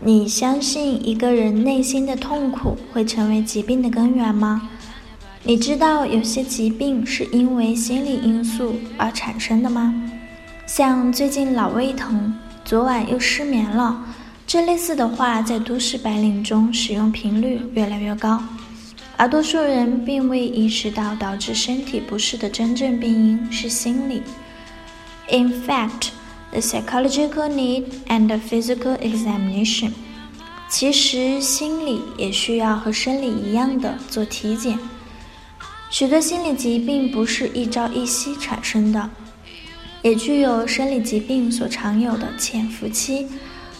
你相信一个人内心的痛苦会成为疾病的根源吗？你知道有些疾病是因为心理因素而产生的吗？像最近老胃疼，昨晚又失眠了，这类似的话在都市白领中使用频率越来越高，而多数人并未意识到导致身体不适的真正病因是心理。In fact. The psychological need and physical examination，其实心理也需要和生理一样的做体检。许多心理疾病不是一朝一夕产生的，也具有生理疾病所常有的潜伏期。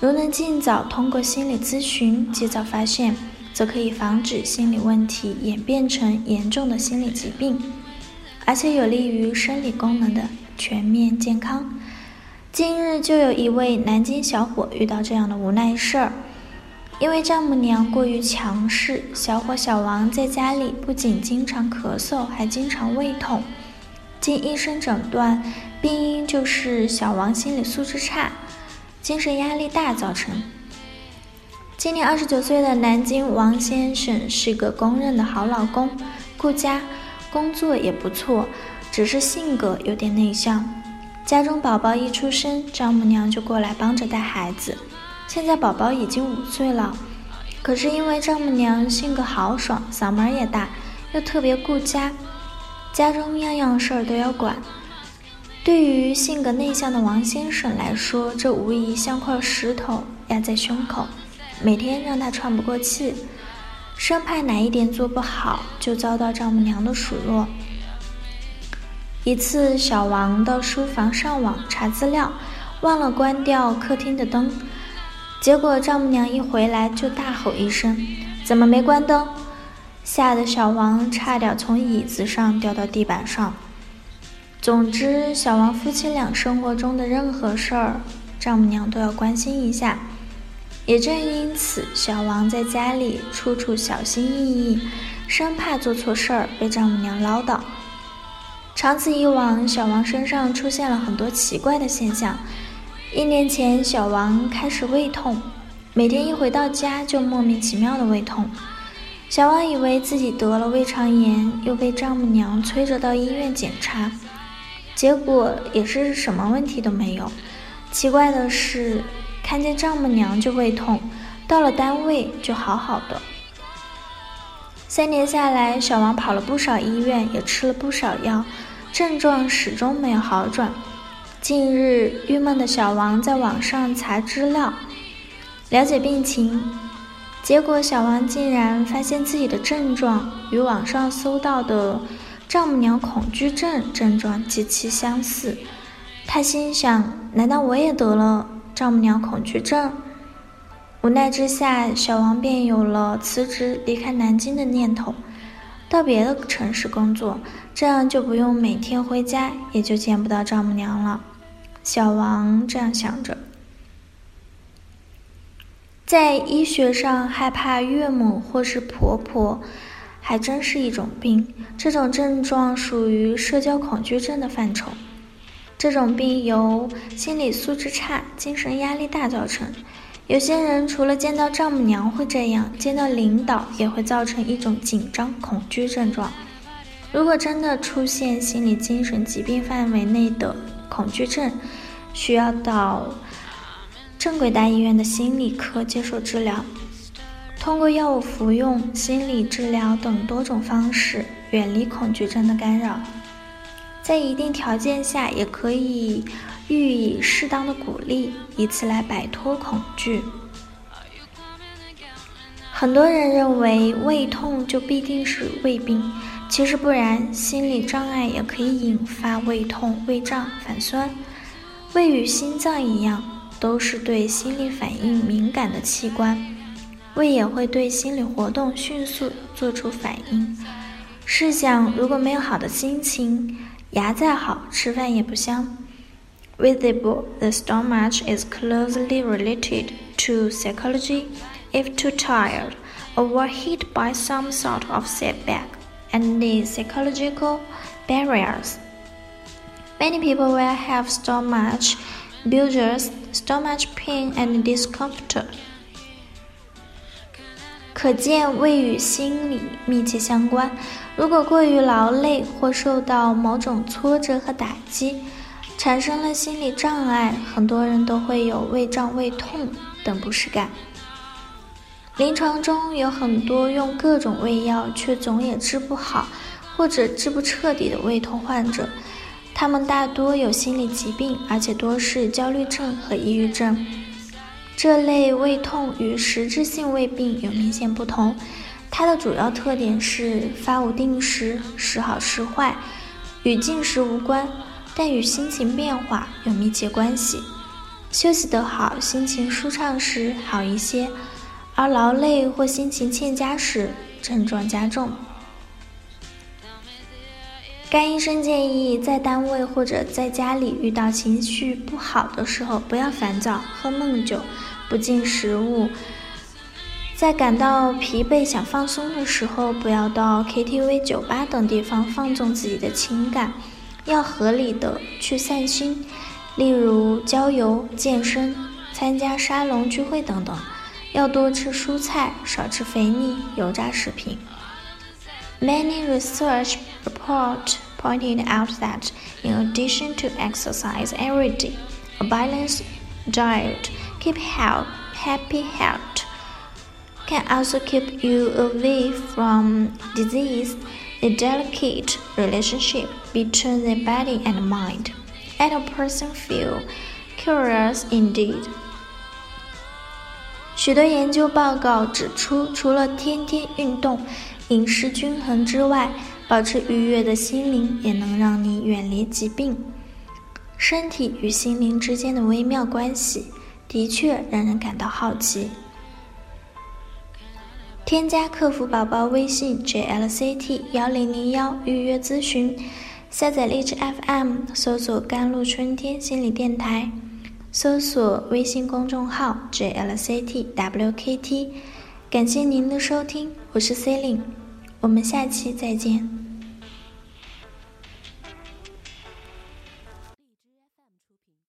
如能尽早通过心理咨询及早发现，则可以防止心理问题演变成严重的心理疾病，而且有利于生理功能的全面健康。近日就有一位南京小伙遇到这样的无奈事儿，因为丈母娘过于强势，小伙小王在家里不仅经常咳嗽，还经常胃痛。经医生诊断，病因就是小王心理素质差，精神压力大造成。今年二十九岁的南京王先生是个公认的好老公，顾家，工作也不错，只是性格有点内向。家中宝宝一出生，丈母娘就过来帮着带孩子。现在宝宝已经五岁了，可是因为丈母娘性格豪爽，嗓门也大，又特别顾家，家中样样事儿都要管。对于性格内向的王先生来说，这无疑像块石头压在胸口，每天让他喘不过气，生怕哪一点做不好，就遭到丈母娘的数落。一次，小王到书房上网查资料，忘了关掉客厅的灯，结果丈母娘一回来就大吼一声：“怎么没关灯？”吓得小王差点从椅子上掉到地板上。总之，小王夫妻俩生活中的任何事儿，丈母娘都要关心一下。也正因此，小王在家里处处小心翼翼，生怕做错事儿被丈母娘唠叨。长此以往，小王身上出现了很多奇怪的现象。一年前，小王开始胃痛，每天一回到家就莫名其妙的胃痛。小王以为自己得了胃肠炎，又被丈母娘催着到医院检查，结果也是什么问题都没有。奇怪的是，看见丈母娘就胃痛，到了单位就好好的。三年下来，小王跑了不少医院，也吃了不少药，症状始终没有好转。近日，郁闷的小王在网上查资料，了解病情，结果小王竟然发现自己的症状与网上搜到的丈母娘恐惧症症状极其相似。他心想：难道我也得了丈母娘恐惧症？无奈之下，小王便有了辞职离开南京的念头，到别的城市工作，这样就不用每天回家，也就见不到丈母娘了。小王这样想着。在医学上，害怕岳母或是婆婆，还真是一种病。这种症状属于社交恐惧症的范畴。这种病由心理素质差、精神压力大造成。有些人除了见到丈母娘会这样，见到领导也会造成一种紧张恐惧症状。如果真的出现心理精神疾病范围内的恐惧症，需要到正规大医院的心理科接受治疗，通过药物服用、心理治疗等多种方式远离恐惧症的干扰。在一定条件下，也可以。予以适当的鼓励，以此来摆脱恐惧。很多人认为胃痛就必定是胃病，其实不然，心理障碍也可以引发胃痛、胃胀、反酸。胃与心脏一样，都是对心理反应敏感的器官，胃也会对心理活动迅速做出反应。试想，如果没有好的心情，牙再好，吃饭也不香。Visible, the stomach is closely related to psychology. If too tired, or hit by some sort of setback, and need psychological barriers. Many people will have stomach bulges, stomach pain, and discomfort. 可见胃与心理密切相关。如果过于劳累或受到某种挫折和打击， 产生了心理障碍，很多人都会有胃胀、胃痛等不适感。临床中有很多用各种胃药却总也治不好，或者治不彻底的胃痛患者，他们大多有心理疾病，而且多是焦虑症和抑郁症。这类胃痛与实质性胃病有明显不同，它的主要特点是发无定时，时好时坏，与进食无关，但与心情变化有密切关系。休息得好，心情舒畅时好一些。而劳累或心情欠佳时，症状加重。该医生建议，在单位或者在家里遇到情绪不好的时候，不要烦躁、喝闷酒、不进食物；在感到疲惫、想放松的时候，不要到 KTV、酒吧等地方放纵自己的情感，要合理的去散心，例如郊游、健身、参加沙龙聚会等等。要多吃蔬菜，少吃肥腻、油炸食品。Many research reports pointed out that in addition to exercise every day, a balanced diet keep health, happy health can also keep you away from disease. A delicate relationship between the body and mind, and a person feel curious indeed. 许多研究报告指出，除了天天运动、饮食均衡之外，保持愉悦的心灵也能让你远离疾病。身体与心灵之间的微妙关系，的确让人感到好奇。添加客服宝宝微信 jlct 幺零零幺预约咨询，下载荔枝 FM，搜索“甘露春天心理电台”。搜索微信公众号 jlctwkt，感谢您的收听，我是 C e l i n e 我们下期再见。